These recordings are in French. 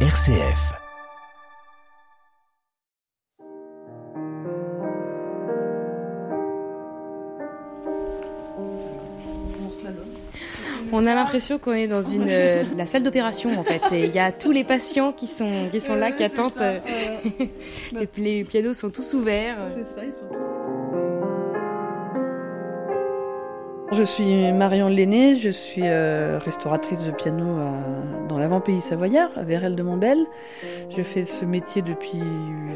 RCF. On a l'impression qu'on est dans une euh, la salle d'opération en fait. Et il y a tous les patients qui sont qui sont là, qui attendent. euh, les, les pianos sont tous ouverts. C'est ça, ils sont tous Je suis Marion Lenné, je suis euh, restauratrice de piano dans l'avant-pays savoyard, à Vérel de Montbel. Je fais ce métier depuis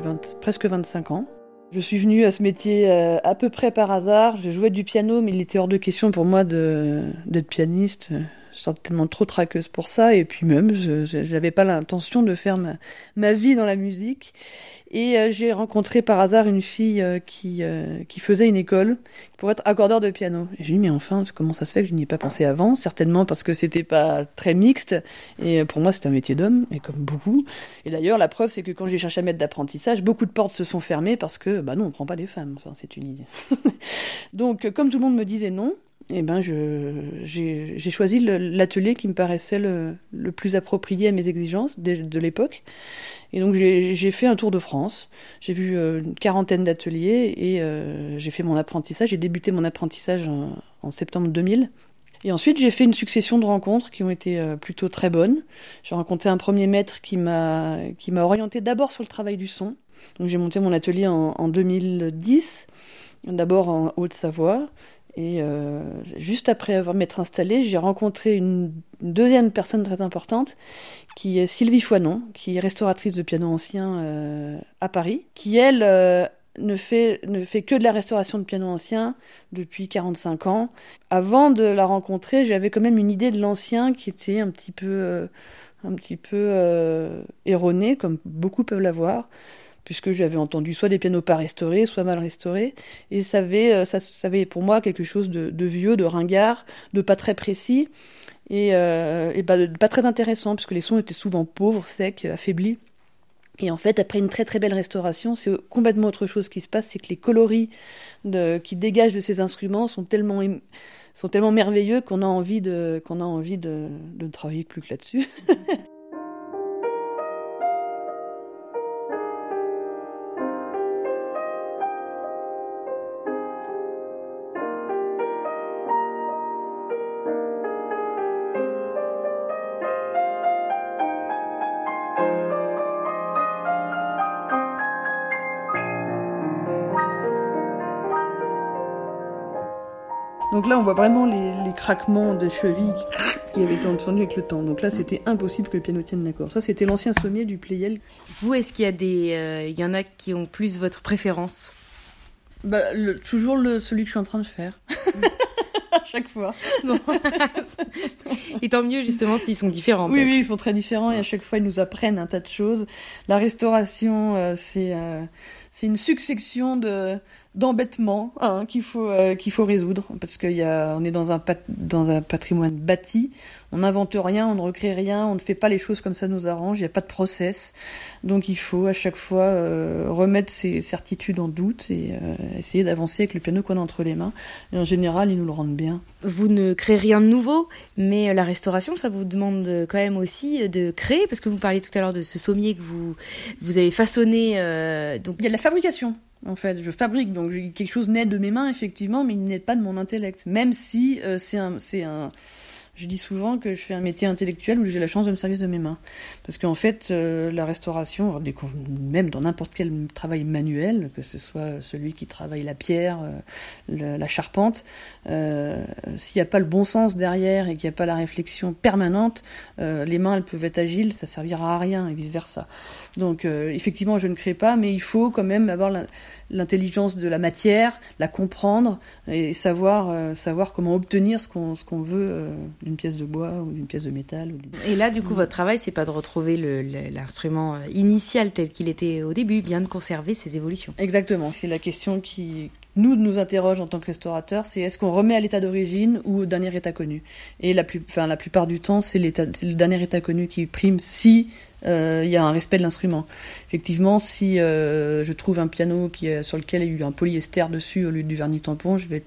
20 presque 25 ans. Je suis venue à ce métier euh, à peu près par hasard. Je jouais du piano, mais il était hors de question pour moi d'être pianiste. Tellement trop traqueuse pour ça. Et puis même, je j'avais pas l'intention de faire ma, ma vie dans la musique. Et euh, j'ai rencontré par hasard une fille euh, qui, euh, qui faisait une école pour être accordeur de piano. Et j'ai dit, mais enfin, comment ça se fait que je n'y ai pas pensé avant? Certainement parce que c'était pas très mixte. Et euh, pour moi, c'était un métier d'homme, et comme beaucoup. Et d'ailleurs, la preuve, c'est que quand j'ai cherché à mettre d'apprentissage, beaucoup de portes se sont fermées parce que, bah non, on prend pas des femmes. Enfin, c'est une idée. Donc, euh, comme tout le monde me disait non, eh ben, j'ai, choisi l'atelier qui me paraissait le, plus approprié à mes exigences de, l'époque. Et donc, j'ai, fait un tour de France. J'ai vu euh, une quarantaine d'ateliers et euh, j'ai fait mon apprentissage. J'ai débuté mon apprentissage en, en septembre 2000. Et ensuite, j'ai fait une succession de rencontres qui ont été euh, plutôt très bonnes. J'ai rencontré un premier maître qui m'a qui m'a orienté d'abord sur le travail du son. Donc, j'ai monté mon atelier en, en 2010, d'abord en Haute-Savoie. Et euh, juste après avoir m'être installée, j'ai rencontré une deuxième personne très importante qui est Sylvie Foinon, qui est restauratrice de piano ancien euh, à Paris, qui elle euh, ne fait ne fait que de la restauration de piano ancien depuis 45 ans. Avant de la rencontrer, j'avais quand même une idée de l'ancien qui était un petit peu un petit peu erronée, comme beaucoup peuvent l'avoir puisque j'avais entendu soit des pianos pas restaurés, soit mal restaurés, et ça avait, euh, ça, avait pour moi quelque chose de, vieux, de ringard, de pas très précis, et, euh, bah, pas très intéressant, puisque les sons étaient souvent pauvres, secs, affaiblis. Et en fait, après une très très belle restauration, c'est complètement autre chose qui se passe, c'est que les coloris qui dégagent de ces instruments sont tellement sont tellement merveilleux qu'on a envie de qu'on a envie de ne travailler plus que là-dessus. Donc là, on voit vraiment les, les craquements des chevilles qui avaient été entendus avec le temps. Donc là, c'était impossible que le piano tienne d'accord. Ça, c'était l'ancien sommier du Pleyel. Vous, est-ce qu'il y a des, euh, il y en a qui ont plus votre préférence? Bah, le- toujours le, celui que je suis en train de faire. à chaque fois. Et tant mieux justement s'ils sont différents. Oui, oui, ils sont très différents et à chaque fois, ils nous apprennent un tas de choses. La restauration, euh, c'est euh, c'est une succession de d'embêtements hein, qu'il faut euh, qu'il faut résoudre parce qu'il y a on est dans un pat- dans un patrimoine bâti. On n'invente rien, on ne recrée rien, on ne fait pas les choses comme ça nous arrange. Il n'y a pas de process, donc il faut à chaque fois euh, remettre ses certitudes en doute et euh, essayer d'avancer avec le piano qu'on a entre les mains. Et en général, ils nous le rendent bien. Vous ne créez rien de nouveau, mais la restauration, ça vous demande quand même aussi de créer, parce que vous parliez tout à l'heure de ce sommier que vous vous avez façonné. donc Il y a la fabrication. En fait, je fabrique, donc quelque chose naît de mes mains, effectivement, mais il n'est pas de mon intellect. Même si euh, c'est un, je dis souvent que je fais un métier intellectuel où j'ai la chance de me servir de mes mains, parce qu'en fait, euh, la restauration, même dans n'importe quel travail manuel, que ce soit celui qui travaille la pierre, euh, la charpente, euh, s'il n'y a pas le bon sens derrière et qu'il n'y a pas la réflexion permanente, euh, les mains elles peuvent être agiles, ça servira à rien et vice versa. Donc euh, effectivement, je ne crée pas, mais il faut quand même avoir l'intelligence de la matière, la comprendre et savoir euh, savoir comment obtenir ce qu'on qu'on veut d'une pièce de bois ou d'une pièce de métal. Ou Et là, du coup, votre travail, c'est pas de retrouver l'instrument euh, initial tel qu'il était au début, bien de conserver ses évolutions. Exactement, c'est la question qui nous nous interroge en tant que restaurateur, c'est est-ce qu'on remet à l'état d'origine ou au dernier état connu? Et la, plus, enfin, la plupart du temps, c'est le dernier état connu qui prime si euh, il y a un respect de l'instrument. Effectivement, si euh, je trouve un piano qui sur lequel il y a eu un polyester dessus au lieu du vernis tampon, je vais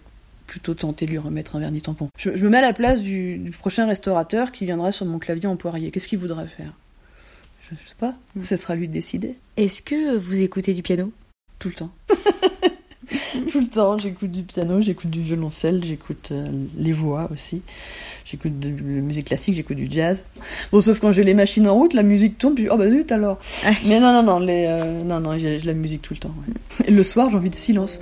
plutôt tenter de lui remettre un vernis tampon. Je, je me mets à la place du, du prochain restaurateur qui viendra sur mon clavier en poirier. Qu'est-ce qu'il voudrait faire? Je sais pas, mm. ce sera lui de décider. Est-ce que vous écoutez du piano? Tout le temps. Tout le temps, j'écoute du piano, j'écoute du violoncelle, j'écoute euh, les voix aussi. J'écoute de, la musique classique, j'écoute du jazz. Bon, sauf quand j'ai les machines en route, la musique tourne, puis oh bah zut alors. Mais non, non, non, les, euh, non, non, j'ai la musique tout le temps. Et le soir, j'ai envie de silence.